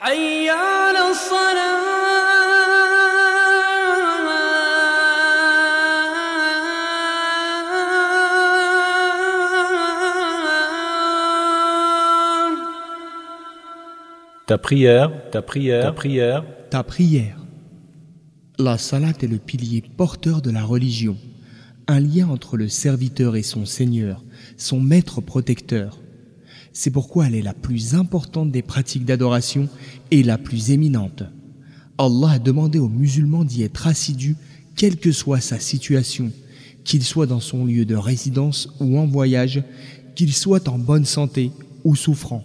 حي على الصلاة Ta prière, ta prière, ta prière, Ta prière. La salat est le pilier porteur de la religion, un lien entre le serviteur et son Seigneur, son maître protecteur. C'est pourquoi elle est la plus importante des pratiques d'adoration et la plus éminente. Allah a demandé aux musulmans d'y être assidus, quelle que soit sa situation, qu'il soit dans son lieu de résidence ou en voyage, qu'il soit en bonne santé ou souffrant.